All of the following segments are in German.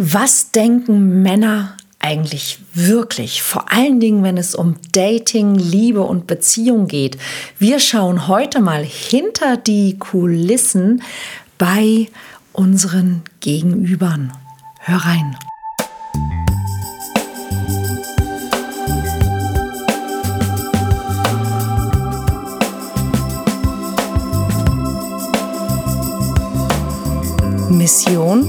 Was denken Männer eigentlich wirklich? Vor allen Dingen, wenn es um Dating, Liebe und Beziehung geht. Wir schauen heute mal hinter die Kulissen bei unseren Gegenübern. Hör rein. Mission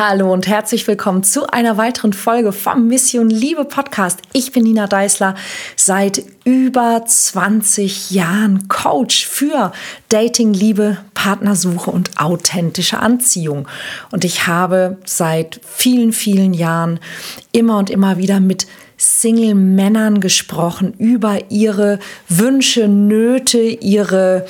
Hallo und herzlich willkommen zu einer weiteren Folge vom Mission Liebe Podcast. Ich bin Nina Deißler, seit über 20 Jahren Coach für Dating, Liebe, Partnersuche und authentische Anziehung. Und ich habe seit vielen, vielen Jahren immer und immer wieder mit Single-Männern gesprochen über ihre Wünsche, Nöte, ihre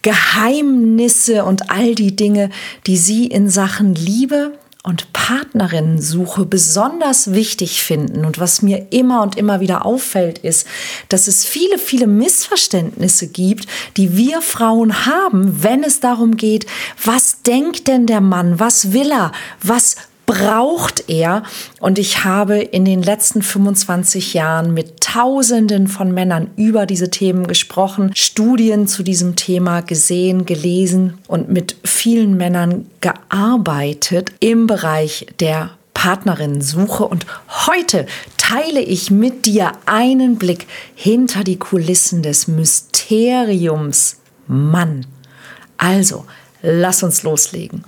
Geheimnisse und all die Dinge, die sie in Sachen Liebe, und Partnerinnensuche besonders wichtig finden. Und was mir immer und immer wieder auffällt, ist, dass es viele, viele Missverständnisse gibt, die wir Frauen haben, wenn es darum geht, was denkt denn der Mann, was will er, was braucht er? Und ich habe in den letzten 25 Jahren mit Tausenden von Männern über diese Themen gesprochen, Studien zu diesem Thema gesehen, gelesen und mit vielen Männern gearbeitet im Bereich der Partnerinnensuche. Und heute teile ich mit dir einen Blick hinter die Kulissen des Mysteriums Mann. Also, lass uns loslegen.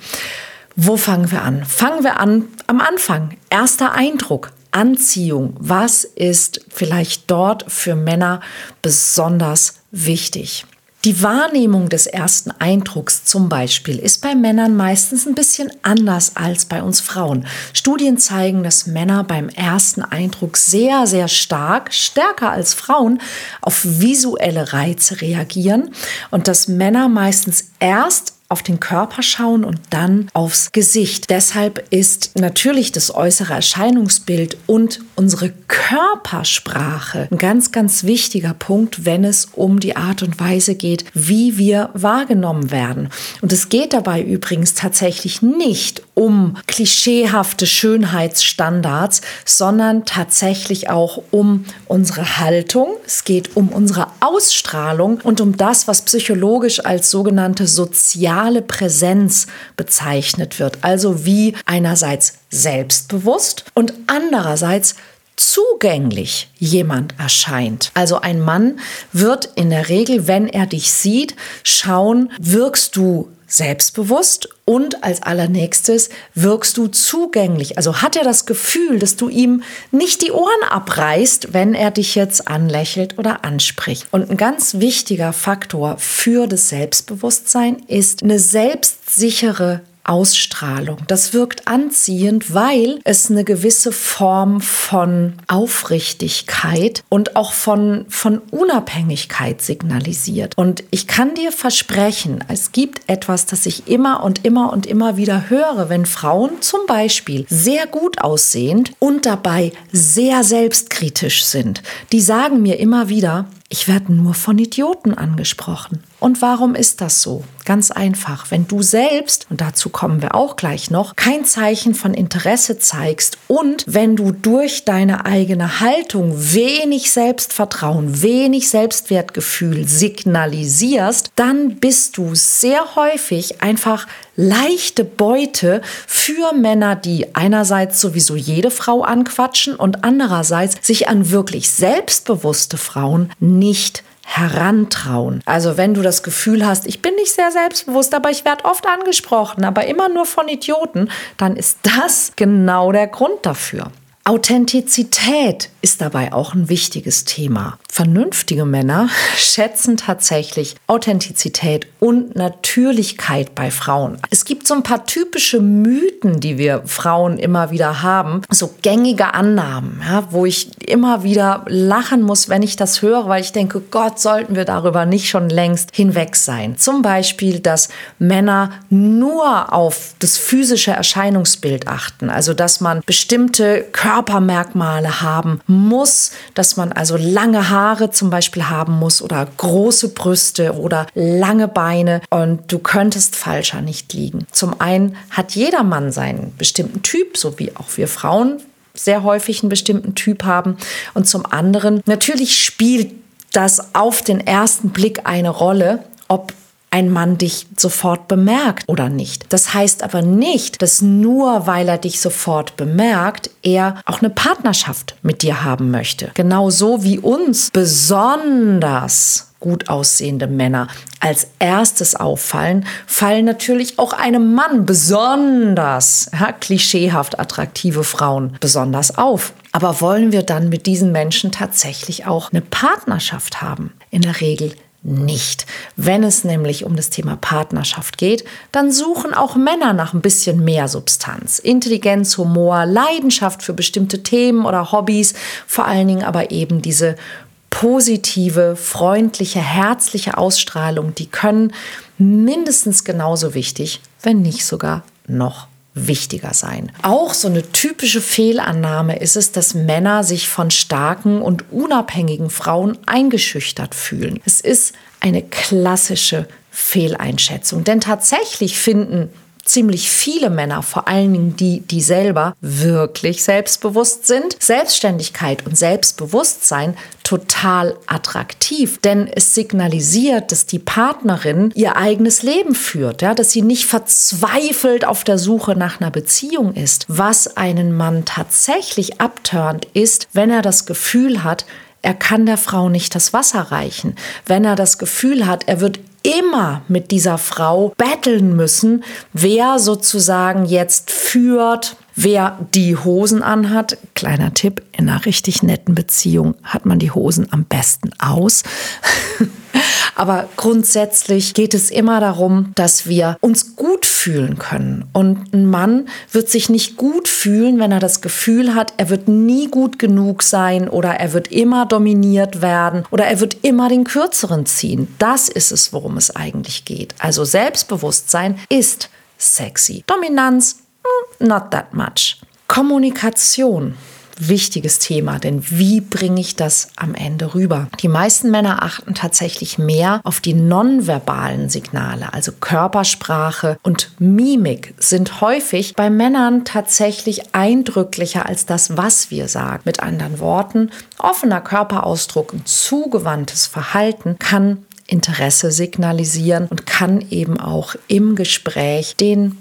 Wo fangen wir an? Fangen wir an am Anfang. Erster Eindruck. Anziehung. Was ist vielleicht dort für Männer besonders wichtig? Die Wahrnehmung des ersten Eindrucks zum Beispiel ist bei Männern meistens ein bisschen anders als bei uns Frauen. Studien zeigen, dass Männer beim ersten Eindruck sehr, sehr stark, stärker als Frauen, auf visuelle Reize reagieren und dass Männer meistens erst auf den Körper schauen und dann aufs Gesicht. Deshalb ist natürlich das äußere Erscheinungsbild und unsere Körpersprache ein ganz, ganz wichtiger Punkt, wenn es um die Art und Weise geht, wie wir wahrgenommen werden. Und es geht dabei übrigens tatsächlich nicht um klischeehafte Schönheitsstandards, sondern tatsächlich auch um unsere Haltung. Es geht um unsere Ausstrahlung und um das, was psychologisch als sogenannte soziale Präsenz bezeichnet wird. Also wie einerseits selbstbewusst und andererseits zugänglich jemand erscheint. Also ein Mann wird in der Regel, wenn er dich sieht, schauen, wirkst du selbstbewusst und als allernächstes wirkst du zugänglich. Also hat er das Gefühl, dass du ihm nicht die Ohren abreißt, wenn er dich jetzt anlächelt oder anspricht. Und ein ganz wichtiger Faktor für das Selbstbewusstsein ist eine selbstsichere Ausstrahlung. Das wirkt anziehend, weil es eine gewisse Form von Aufrichtigkeit und auch von, von Unabhängigkeit signalisiert. Und ich kann dir versprechen, es gibt etwas, das ich immer und immer und immer wieder höre, wenn Frauen zum Beispiel sehr gut aussehend und dabei sehr selbstkritisch sind. Die sagen mir immer wieder, ich werde nur von Idioten angesprochen. Und warum ist das so? Ganz einfach, wenn du selbst, und dazu kommen wir auch gleich noch, kein Zeichen von Interesse zeigst und wenn du durch deine eigene Haltung wenig Selbstvertrauen, wenig Selbstwertgefühl signalisierst, dann bist du sehr häufig einfach leichte Beute für Männer, die einerseits sowieso jede Frau anquatschen und andererseits sich an wirklich selbstbewusste Frauen nicht herantrauen. Also wenn du das Gefühl hast, ich bin nicht sehr selbstbewusst, aber ich werde oft angesprochen, aber immer nur von Idioten, dann ist das genau der Grund dafür. Authentizität ist dabei auch ein wichtiges Thema. Vernünftige Männer schätzen tatsächlich Authentizität und Natürlichkeit bei Frauen. Es gibt so ein paar typische Mythen, die wir Frauen immer wieder haben, so gängige Annahmen, ja, wo ich immer wieder lachen muss, wenn ich das höre, weil ich denke, Gott, sollten wir darüber nicht schon längst hinweg sein. Zum Beispiel, dass Männer nur auf das physische Erscheinungsbild achten, also dass man bestimmte Körpermerkmale haben muss, dass man also lange Haare zum Beispiel haben muss oder große Brüste oder lange Beine und du könntest falscher nicht liegen. Zum einen hat jeder Mann seinen bestimmten Typ, so wie auch wir Frauen sehr häufig einen bestimmten Typ haben. Und zum anderen, natürlich spielt das auf den ersten Blick eine Rolle, ob ein Mann dich sofort bemerkt oder nicht. Das heißt aber nicht, dass nur weil er dich sofort bemerkt, er auch eine Partnerschaft mit dir haben möchte. Genauso wie uns besonders gut aussehende Männer als erstes auffallen, fallen natürlich auch einem Mann besonders ja, klischeehaft attraktive Frauen besonders auf. Aber wollen wir dann mit diesen Menschen tatsächlich auch eine Partnerschaft haben? In der Regel nicht. Wenn es nämlich um das Thema Partnerschaft geht, dann suchen auch Männer nach ein bisschen mehr Substanz. Intelligenz, Humor, Leidenschaft für bestimmte Themen oder Hobbys, vor allen Dingen aber eben diese positive, freundliche, herzliche Ausstrahlung, die können mindestens genauso wichtig, wenn nicht sogar noch wichtiger sein. Auch so eine typische Fehlannahme ist es, dass Männer sich von starken und unabhängigen Frauen eingeschüchtert fühlen. Es ist eine klassische Fehleinschätzung, denn tatsächlich finden ziemlich viele Männer, vor allen Dingen die, die selber wirklich selbstbewusst sind, Selbstständigkeit und Selbstbewusstsein total attraktiv, denn es signalisiert, dass die Partnerin ihr eigenes Leben führt, ja, dass sie nicht verzweifelt auf der Suche nach einer Beziehung ist. Was einen Mann tatsächlich abturnt, ist, wenn er das Gefühl hat, er kann der Frau nicht das Wasser reichen. Wenn er das Gefühl hat, er wird immer mit dieser Frau betteln müssen, wer sozusagen jetzt führt, wer die Hosen anhat. Kleiner Tipp, in einer richtig netten Beziehung hat man die Hosen am besten aus. Aber grundsätzlich geht es immer darum, dass wir uns gut fühlen können. Und ein Mann wird sich nicht gut fühlen, wenn er das Gefühl hat, er wird nie gut genug sein oder er wird immer dominiert werden oder er wird immer den Kürzeren ziehen. Das ist es, worum es eigentlich geht. Also Selbstbewusstsein ist sexy. Dominanz, not that much. Kommunikation wichtiges Thema, denn wie bringe ich das am Ende rüber? Die meisten Männer achten tatsächlich mehr auf die nonverbalen Signale, also Körpersprache und Mimik sind häufig bei Männern tatsächlich eindrücklicher als das, was wir sagen. Mit anderen Worten, offener Körperausdruck und zugewandtes Verhalten kann Interesse signalisieren und kann eben auch im Gespräch den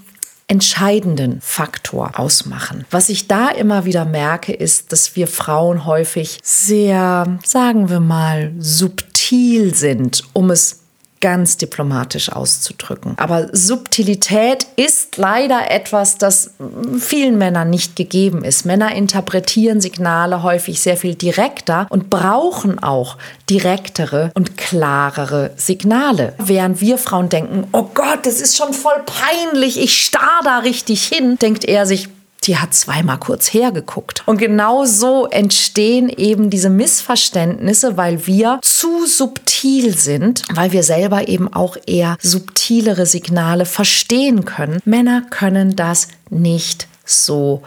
entscheidenden Faktor ausmachen. Was ich da immer wieder merke, ist, dass wir Frauen häufig sehr, sagen wir mal, subtil sind, um es ganz diplomatisch auszudrücken. Aber Subtilität ist leider etwas, das vielen Männern nicht gegeben ist. Männer interpretieren Signale häufig sehr viel direkter und brauchen auch direktere und klarere Signale. Während wir Frauen denken, oh Gott, das ist schon voll peinlich, ich starr da richtig hin, denkt er sich, die hat zweimal kurz hergeguckt. Und genau so entstehen eben diese Missverständnisse, weil wir zu subtil sind, weil wir selber eben auch eher subtilere Signale verstehen können. Männer können das nicht so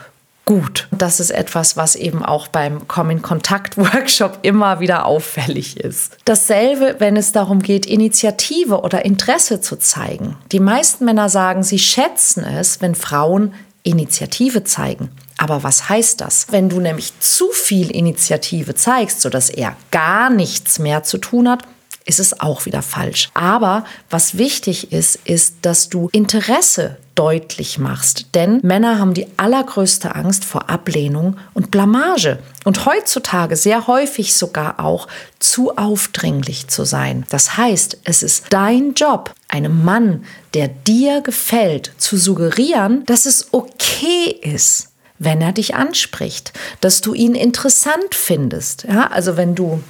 gut. Das ist etwas, was eben auch beim Komm-in-Kontakt-Workshop immer wieder auffällig ist. Dasselbe, wenn es darum geht, Initiative oder Interesse zu zeigen. Die meisten Männer sagen, sie schätzen es, wenn Frauen Initiative zeigen. Aber was heißt das? Wenn du nämlich zu viel Initiative zeigst, sodass er gar nichts mehr zu tun hat, ist es auch wieder falsch. Aber was wichtig ist, ist, dass du Interesse deutlich machst. Denn Männer haben die allergrößte Angst vor Ablehnung und Blamage. Und heutzutage sehr häufig sogar auch zu aufdringlich zu sein. Das heißt, es ist dein Job, einem Mann, der dir gefällt, zu suggerieren, dass es okay ist, wenn er dich anspricht, dass du ihn interessant findest. Ja, also wenn du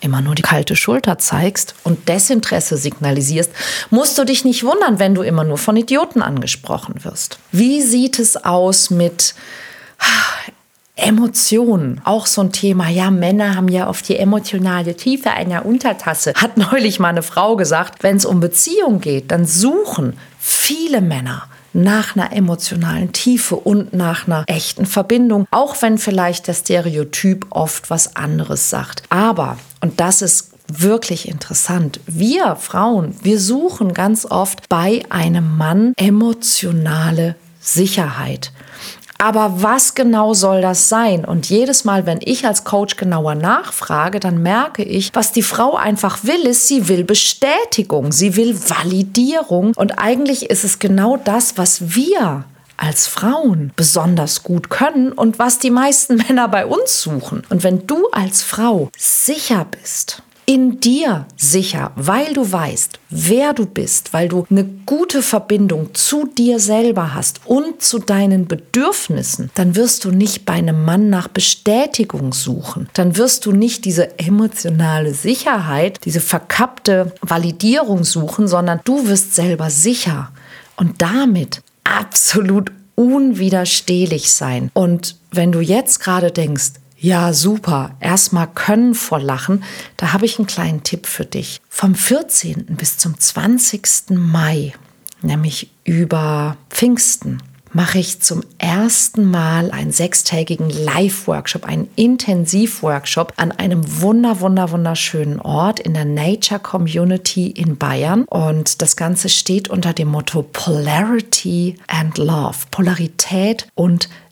immer nur die kalte Schulter zeigst und Desinteresse signalisierst, musst du dich nicht wundern, wenn du immer nur von Idioten angesprochen wirst. Wie sieht es aus mit Emotionen, auch so ein Thema. Ja, Männer haben ja oft die emotionale Tiefe einer Untertasse. Hat neulich mal eine Frau gesagt, wenn es um Beziehung geht, dann suchen viele Männer nach einer emotionalen Tiefe und nach einer echten Verbindung, auch wenn vielleicht der Stereotyp oft was anderes sagt. Aber, und das ist wirklich interessant. Wir Frauen, wir suchen ganz oft bei einem Mann emotionale Sicherheit. Aber was genau soll das sein? Und jedes Mal, wenn ich als Coach genauer nachfrage, dann merke ich, was die Frau einfach will, ist, sie will Bestätigung, sie will Validierung. Und eigentlich ist es genau das, was wir als Frauen besonders gut können und was die meisten Männer bei uns suchen. Und wenn du als Frau sicher bist, in dir sicher, weil du weißt, wer du bist, weil du eine gute Verbindung zu dir selber hast und zu deinen Bedürfnissen, dann wirst du nicht bei einem Mann nach Bestätigung suchen. Dann wirst du nicht diese emotionale Sicherheit, diese verkappte Validierung suchen, sondern du wirst selber sicher und damit absolut unwiderstehlich sein. Und wenn du jetzt gerade denkst, ja, super. Erstmal können vor Lachen. Da habe ich einen kleinen Tipp für dich. Vom 14. bis zum 20. Mai, nämlich über Pfingsten, mache ich zum ersten Mal einen sechstägigen Live-Workshop, einen Intensiv-Workshop an einem wunder, wunder, wunderschönen Ort in der Nature Community in Bayern. Und das Ganze steht unter dem Motto Polarity and Love. Polarität und Liebe.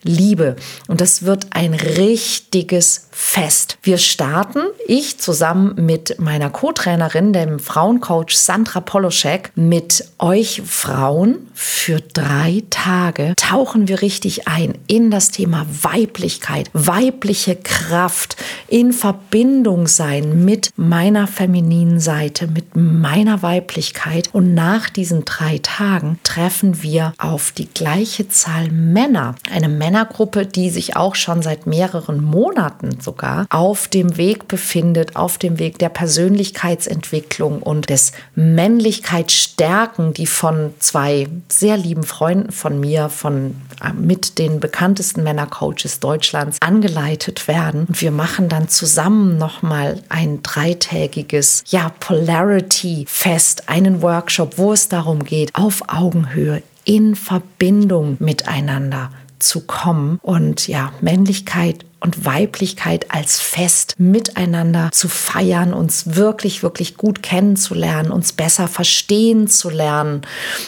Und das wird ein richtiges Fest. Wir starten, ich zusammen mit meiner Co-Trainerin, dem Frauencoach Sandra Poloschek, mit euch Frauen für drei Tage tauchen wir richtig ein in das Thema Weiblichkeit, weibliche Kraft, in Verbindung sein mit meiner femininen Seite, mit meiner Weiblichkeit. Und nach diesen drei Tagen treffen wir auf die gleiche Zahl Männer, eine Männer Männergruppe, die sich auch schon seit mehreren Monaten sogar auf dem Weg befindet, auf dem Weg der Persönlichkeitsentwicklung und des Männlichkeitsstärken, die von zwei sehr lieben Freunden von mir, von äh, mit den bekanntesten Männercoaches Deutschlands angeleitet werden. Und wir machen dann zusammen nochmal ein dreitägiges, ja, Polarity-Fest, einen Workshop, wo es darum geht, auf Augenhöhe in Verbindung miteinander zu kommen und ja, Männlichkeit und Weiblichkeit als Fest miteinander zu feiern, uns wirklich, wirklich gut kennenzulernen, uns besser verstehen zu lernen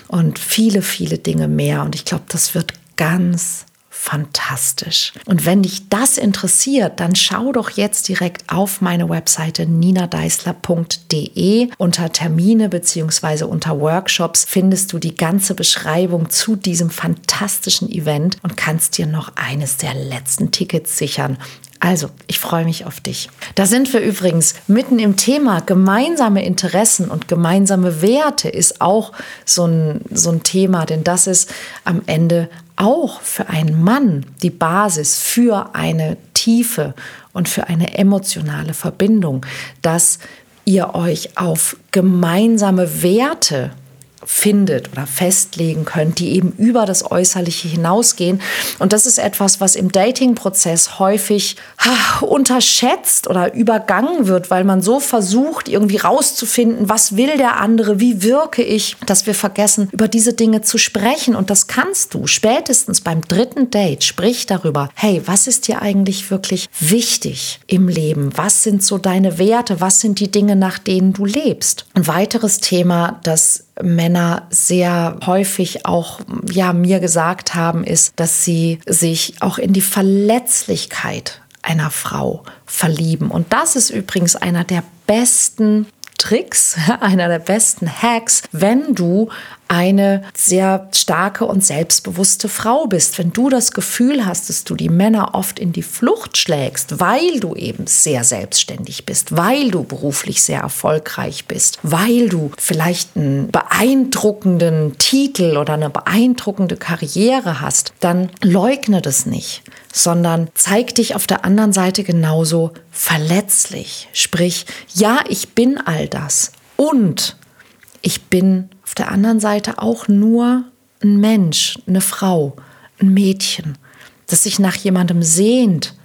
und viele, viele Dinge mehr. Und ich glaube, das wird ganz, fantastisch. Und wenn dich das interessiert, dann schau doch jetzt direkt auf meine Webseite ninadeisler.de. Unter Termine bzw. unter Workshops findest du die ganze Beschreibung zu diesem fantastischen Event und kannst dir noch eines der letzten Tickets sichern. Also, ich freue mich auf dich. Da sind wir übrigens mitten im Thema gemeinsame Interessen und gemeinsame Werte ist auch so ein, so ein Thema, denn das ist am Ende auch für einen Mann die Basis für eine tiefe und für eine emotionale Verbindung, dass ihr euch auf gemeinsame Werte findet oder festlegen könnt, die eben über das Äußerliche hinausgehen. Und das ist etwas, was im Dating-Prozess häufig ha, unterschätzt oder übergangen wird, weil man so versucht, irgendwie rauszufinden, was will der andere, wie wirke ich, dass wir vergessen, über diese Dinge zu sprechen. Und das kannst du spätestens beim dritten Date. Sprich darüber, hey, was ist dir eigentlich wirklich wichtig im Leben? Was sind so deine Werte? Was sind die Dinge, nach denen du lebst? Ein weiteres Thema, das Männer sehr häufig auch ja mir gesagt haben, ist, dass sie sich auch in die Verletzlichkeit einer Frau verlieben. Und das ist übrigens einer der besten Tricks, einer der besten Hacks, wenn du eine sehr starke und selbstbewusste Frau bist. Wenn du das Gefühl hast, dass du die Männer oft in die Flucht schlägst, weil du eben sehr selbstständig bist, weil du beruflich sehr erfolgreich bist, weil du vielleicht einen beeindruckenden Titel oder eine beeindruckende Karriere hast, dann leugne das nicht sondern zeig dich auf der anderen Seite genauso verletzlich. Sprich, ja, ich bin all das und ich bin auf der anderen Seite auch nur ein Mensch, eine Frau, ein Mädchen, das sich nach jemandem sehnt,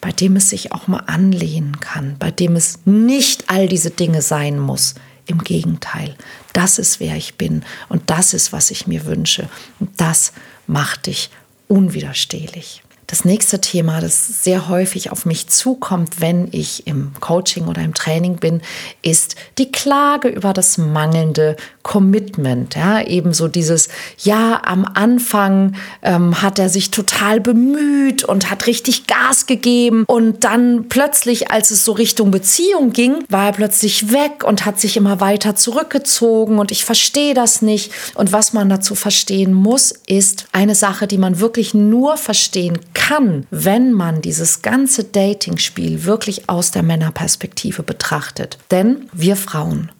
bei dem es sich auch mal anlehnen kann, bei dem es nicht all diese Dinge sein muss. Im Gegenteil, das ist wer ich bin und das ist, was ich mir wünsche. Und das macht dich unwiderstehlich. Das nächste Thema, das sehr häufig auf mich zukommt, wenn ich im Coaching oder im Training bin, ist die Klage über das mangelnde Commitment. Ja, ebenso dieses, ja, am Anfang ähm, hat er sich total bemüht und hat richtig Gas gegeben und dann plötzlich, als es so Richtung Beziehung ging, war er plötzlich weg und hat sich immer weiter zurückgezogen und ich verstehe das nicht. Und was man dazu verstehen muss, ist eine Sache, die man wirklich nur verstehen kann kann, wenn man dieses ganze Dating-Spiel wirklich aus der Männerperspektive betrachtet. Denn wir Frauen,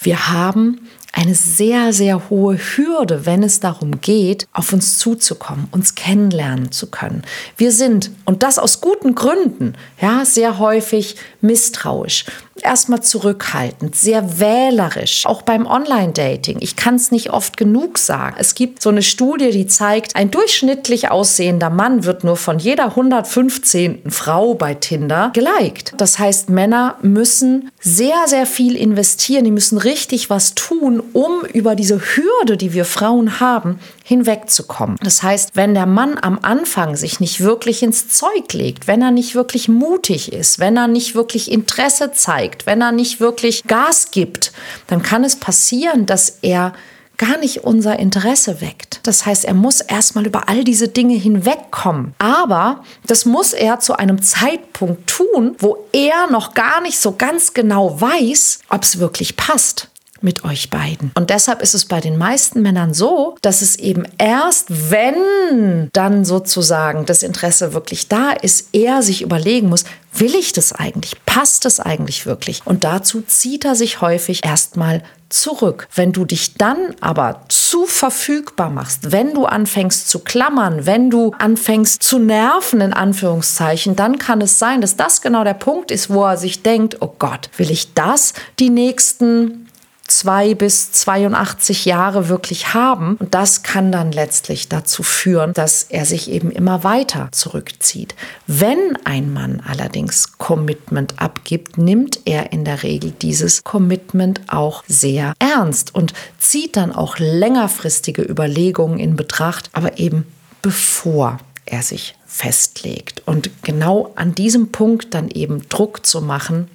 wir haben eine sehr, sehr hohe Hürde, wenn es darum geht, auf uns zuzukommen, uns kennenlernen zu können. Wir sind, und das aus guten Gründen, ja, sehr häufig misstrauisch erstmal zurückhaltend, sehr wählerisch, auch beim Online-Dating. Ich kann es nicht oft genug sagen. Es gibt so eine Studie, die zeigt, ein durchschnittlich aussehender Mann wird nur von jeder 115. Frau bei Tinder geliked. Das heißt, Männer müssen sehr, sehr viel investieren, die müssen richtig was tun, um über diese Hürde, die wir Frauen haben, hinwegzukommen. Das heißt, wenn der Mann am Anfang sich nicht wirklich ins Zeug legt, wenn er nicht wirklich mutig ist, wenn er nicht wirklich Interesse zeigt, wenn er nicht wirklich Gas gibt, dann kann es passieren, dass er gar nicht unser Interesse weckt. Das heißt, er muss erstmal über all diese Dinge hinwegkommen. Aber das muss er zu einem Zeitpunkt tun, wo er noch gar nicht so ganz genau weiß, ob es wirklich passt mit euch beiden. Und deshalb ist es bei den meisten Männern so, dass es eben erst, wenn dann sozusagen das Interesse wirklich da ist, er sich überlegen muss, will ich das eigentlich? Passt das eigentlich wirklich? Und dazu zieht er sich häufig erstmal zurück. Wenn du dich dann aber zu verfügbar machst, wenn du anfängst zu klammern, wenn du anfängst zu nerven, in Anführungszeichen, dann kann es sein, dass das genau der Punkt ist, wo er sich denkt, oh Gott, will ich das die nächsten zwei bis 82 Jahre wirklich haben. Und das kann dann letztlich dazu führen, dass er sich eben immer weiter zurückzieht. Wenn ein Mann allerdings Commitment abgibt, nimmt er in der Regel dieses Commitment auch sehr ernst und zieht dann auch längerfristige Überlegungen in Betracht, aber eben bevor er sich festlegt. Und genau an diesem Punkt dann eben Druck zu machen,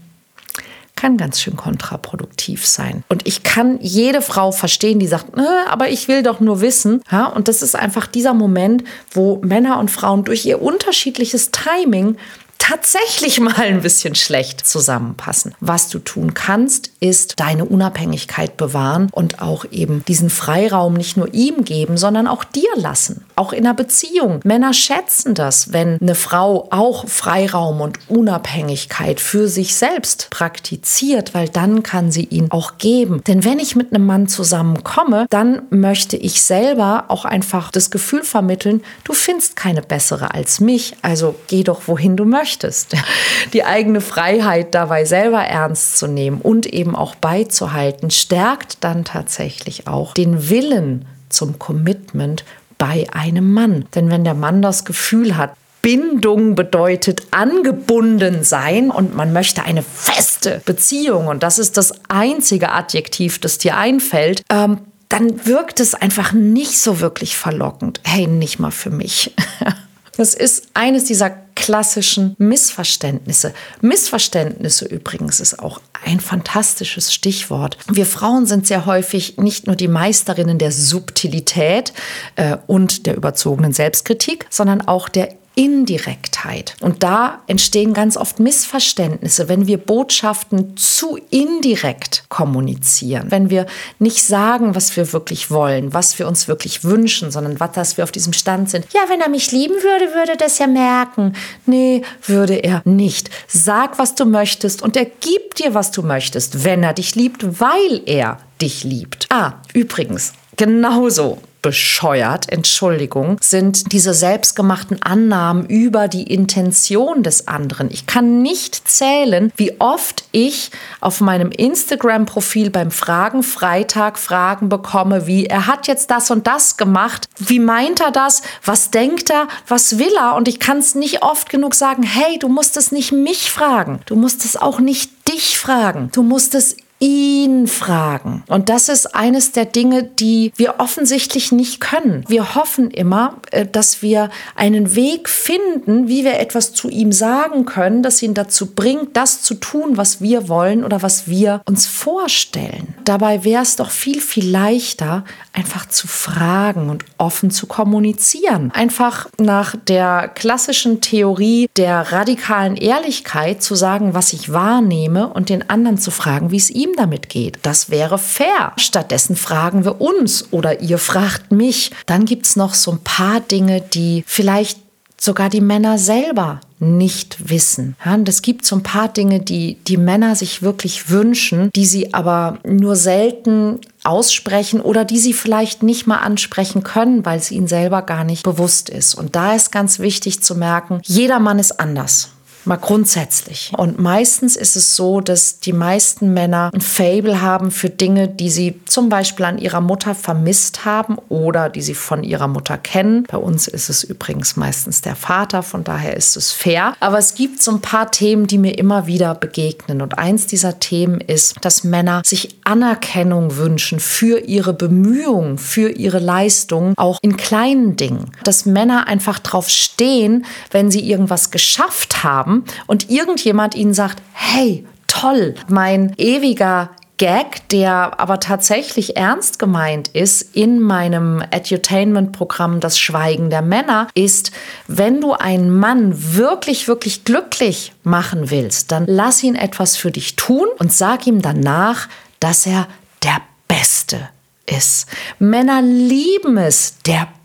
kann ganz schön kontraproduktiv sein. Und ich kann jede Frau verstehen, die sagt, aber ich will doch nur wissen. Ja, und das ist einfach dieser Moment, wo Männer und Frauen durch ihr unterschiedliches Timing tatsächlich mal ein bisschen schlecht zusammenpassen. Was du tun kannst, ist deine Unabhängigkeit bewahren und auch eben diesen Freiraum nicht nur ihm geben, sondern auch dir lassen. Auch in einer Beziehung. Männer schätzen das, wenn eine Frau auch Freiraum und Unabhängigkeit für sich selbst praktiziert, weil dann kann sie ihn auch geben. Denn wenn ich mit einem Mann zusammenkomme, dann möchte ich selber auch einfach das Gefühl vermitteln, du findest keine bessere als mich, also geh doch wohin du möchtest. Die eigene Freiheit dabei selber ernst zu nehmen und eben auch beizuhalten, stärkt dann tatsächlich auch den Willen zum Commitment bei einem Mann. Denn wenn der Mann das Gefühl hat, Bindung bedeutet angebunden sein und man möchte eine feste Beziehung und das ist das einzige Adjektiv, das dir einfällt, ähm, dann wirkt es einfach nicht so wirklich verlockend. Hey, nicht mal für mich. Das ist eines dieser klassischen Missverständnisse. Missverständnisse übrigens ist auch ein fantastisches Stichwort. Wir Frauen sind sehr häufig nicht nur die Meisterinnen der Subtilität äh, und der überzogenen Selbstkritik, sondern auch der Indirektheit. Und da entstehen ganz oft Missverständnisse, wenn wir Botschaften zu indirekt kommunizieren. Wenn wir nicht sagen, was wir wirklich wollen, was wir uns wirklich wünschen, sondern was, dass wir auf diesem Stand sind. Ja, wenn er mich lieben würde, würde das ja merken. Nee, würde er nicht. Sag, was du möchtest und er gibt dir, was du möchtest, wenn er dich liebt, weil er dich liebt. Ah, übrigens, genauso bescheuert, Entschuldigung, sind diese selbstgemachten Annahmen über die Intention des anderen. Ich kann nicht zählen, wie oft ich auf meinem Instagram-Profil beim Fragen Freitag Fragen bekomme, wie er hat jetzt das und das gemacht, wie meint er das, was denkt er, was will er? Und ich kann es nicht oft genug sagen, hey, du musst es nicht mich fragen, du musst es auch nicht dich fragen, du musst es ihn fragen. Und das ist eines der Dinge, die wir offensichtlich nicht können. Wir hoffen immer, äh, dass wir einen Weg finden, wie wir etwas zu ihm sagen können, das ihn dazu bringt, das zu tun, was wir wollen oder was wir uns vorstellen. Dabei wäre es doch viel, viel leichter, einfach zu fragen und offen zu kommunizieren. Einfach nach der klassischen Theorie der radikalen Ehrlichkeit zu sagen, was ich wahrnehme und den anderen zu fragen, wie es ihm damit geht. Das wäre fair. Stattdessen fragen wir uns oder ihr fragt mich. Dann gibt es noch so ein paar Dinge, die vielleicht sogar die Männer selber nicht wissen. Es gibt so ein paar Dinge, die die Männer sich wirklich wünschen, die sie aber nur selten aussprechen oder die sie vielleicht nicht mal ansprechen können, weil es ihnen selber gar nicht bewusst ist. Und da ist ganz wichtig zu merken, jeder Mann ist anders. Mal grundsätzlich. Und meistens ist es so, dass die meisten Männer ein Fable haben für Dinge, die sie zum Beispiel an ihrer Mutter vermisst haben oder die sie von ihrer Mutter kennen. Bei uns ist es übrigens meistens der Vater, von daher ist es fair. Aber es gibt so ein paar Themen, die mir immer wieder begegnen. Und eins dieser Themen ist, dass Männer sich Anerkennung wünschen für ihre Bemühungen, für ihre Leistungen, auch in kleinen Dingen. Dass Männer einfach drauf stehen, wenn sie irgendwas geschafft haben haben und irgendjemand ihnen sagt, hey, toll, mein ewiger Gag, der aber tatsächlich ernst gemeint ist in meinem Edutainment-Programm Das Schweigen der Männer, ist, wenn du einen Mann wirklich, wirklich glücklich machen willst, dann lass ihn etwas für dich tun und sag ihm danach, dass er der Beste ist. Männer lieben es, der Beste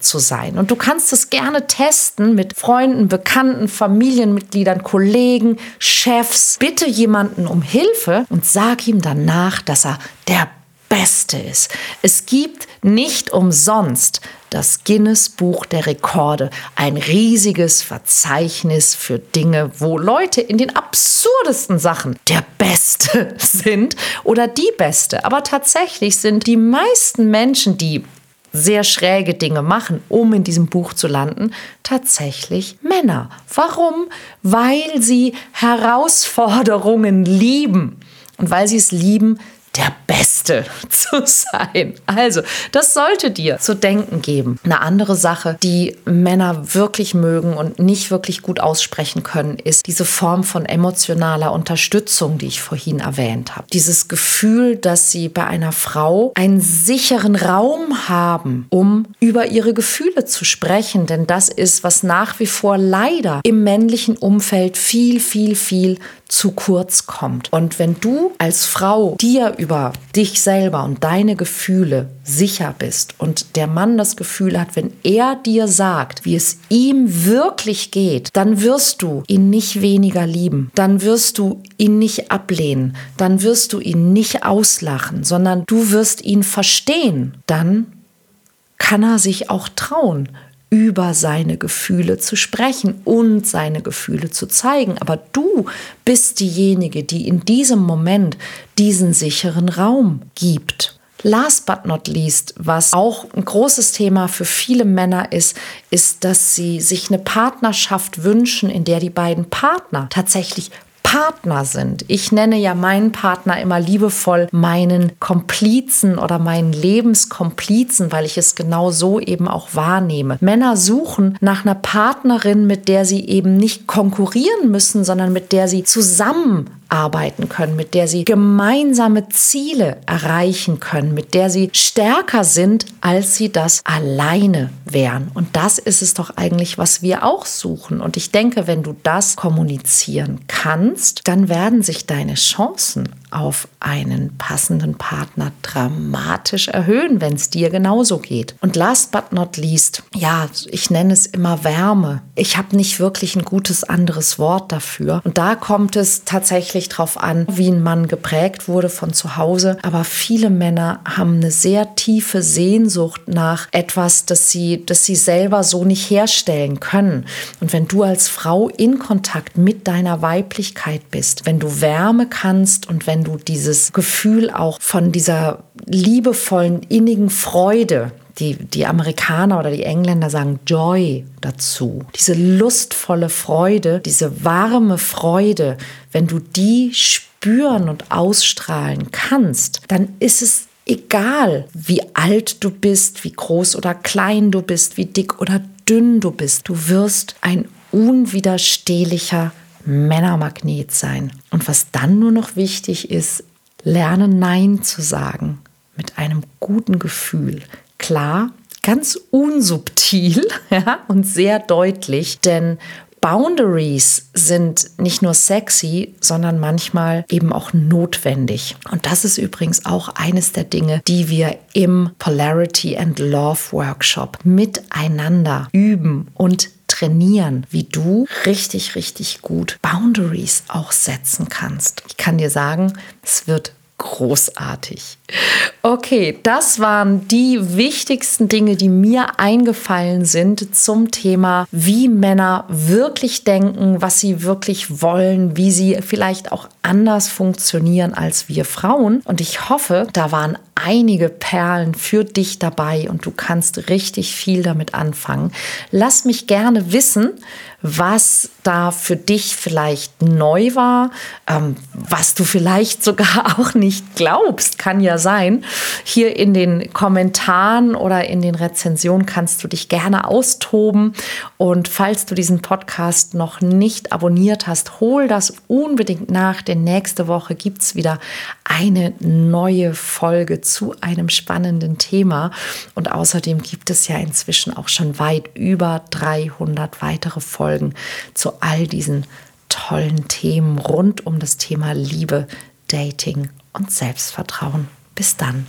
zu sein. Und du kannst es gerne testen mit Freunden, Bekannten, Familienmitgliedern, Kollegen, Chefs. Bitte jemanden um Hilfe und sag ihm danach, dass er der Beste ist. Es gibt nicht umsonst das Guinness Buch der Rekorde, ein riesiges Verzeichnis für Dinge, wo Leute in den absurdesten Sachen der Beste sind oder die Beste. Aber tatsächlich sind die meisten Menschen, die sehr schräge Dinge machen, um in diesem Buch zu landen, tatsächlich Männer. Warum? Weil sie Herausforderungen lieben. Und weil sie es lieben, der Beste zu sein. Also, das sollte dir zu denken geben. Eine andere Sache, die Männer wirklich mögen und nicht wirklich gut aussprechen können, ist diese Form von emotionaler Unterstützung, die ich vorhin erwähnt habe. Dieses Gefühl, dass sie bei einer Frau einen sicheren Raum haben, um über ihre Gefühle zu sprechen. Denn das ist, was nach wie vor leider im männlichen Umfeld viel, viel, viel zu kurz kommt. Und wenn du als Frau dir über dich selber und deine Gefühle sicher bist und der Mann das Gefühl hat, wenn er dir sagt, wie es ihm wirklich geht, dann wirst du ihn nicht weniger lieben, dann wirst du ihn nicht ablehnen, dann wirst du ihn nicht auslachen, sondern du wirst ihn verstehen, dann kann er sich auch trauen, über seine Gefühle zu sprechen und seine Gefühle zu zeigen. Aber du bist diejenige, die in diesem Moment diesen sicheren Raum gibt. Last but not least, was auch ein großes Thema für viele Männer ist, ist, dass sie sich eine Partnerschaft wünschen, in der die beiden Partner tatsächlich Partner sind. Ich nenne ja meinen Partner immer liebevoll meinen Komplizen oder meinen Lebenskomplizen, weil ich es genau so eben auch wahrnehme. Männer suchen nach einer Partnerin, mit der sie eben nicht konkurrieren müssen, sondern mit der sie zusammen arbeiten können, mit der sie gemeinsame Ziele erreichen können, mit der sie stärker sind, als sie das alleine wären. Und das ist es doch eigentlich, was wir auch suchen. Und ich denke, wenn du das kommunizieren kannst, dann werden sich deine Chancen auf einen passenden Partner dramatisch erhöhen, wenn es dir genauso geht. Und last but not least, ja, ich nenne es immer Wärme. Ich habe nicht wirklich ein gutes anderes Wort dafür. Und da kommt es tatsächlich darauf an, wie ein Mann geprägt wurde von zu Hause. Aber viele Männer haben eine sehr tiefe Sehnsucht nach etwas, das sie, das sie selber so nicht herstellen können. Und wenn du als Frau in Kontakt mit deiner Weiblichkeit bist, wenn du Wärme kannst und wenn du dieses Gefühl auch von dieser liebevollen, innigen Freude, die, die Amerikaner oder die Engländer sagen Joy dazu, diese lustvolle Freude, diese warme Freude, wenn du die spüren und ausstrahlen kannst, dann ist es egal, wie alt du bist, wie groß oder klein du bist, wie dick oder dünn du bist. Du wirst ein unwiderstehlicher Männermagnet sein. Und was dann nur noch wichtig ist, lerne Nein zu sagen mit einem guten Gefühl. Klar, ganz unsubtil ja, und sehr deutlich, denn Boundaries sind nicht nur sexy, sondern manchmal eben auch notwendig. Und das ist übrigens auch eines der Dinge, die wir im Polarity and Love Workshop miteinander üben und trainieren, wie du richtig, richtig gut Boundaries auch setzen kannst. Ich kann dir sagen, es wird großartig. Okay, das waren die wichtigsten Dinge, die mir eingefallen sind zum Thema, wie Männer wirklich denken, was sie wirklich wollen, wie sie vielleicht auch anders funktionieren als wir Frauen. Und ich hoffe, da waren einige Perlen für dich dabei und du kannst richtig viel damit anfangen. Lass mich gerne wissen, was da für dich vielleicht neu war, ähm, was du vielleicht sogar auch nicht glaubst, kann ja sein. Hier in den Kommentaren oder in den Rezensionen kannst du dich gerne austoben. Und falls du diesen Podcast noch nicht abonniert hast, hol das unbedingt nach, denn nächste Woche gibt es wieder eine neue Folge zu einem spannenden Thema. Und außerdem gibt es ja inzwischen auch schon weit über 300 weitere Folgen zu all diesen tollen Themen rund um das Thema Liebe, Dating und Selbstvertrauen. Bis dann.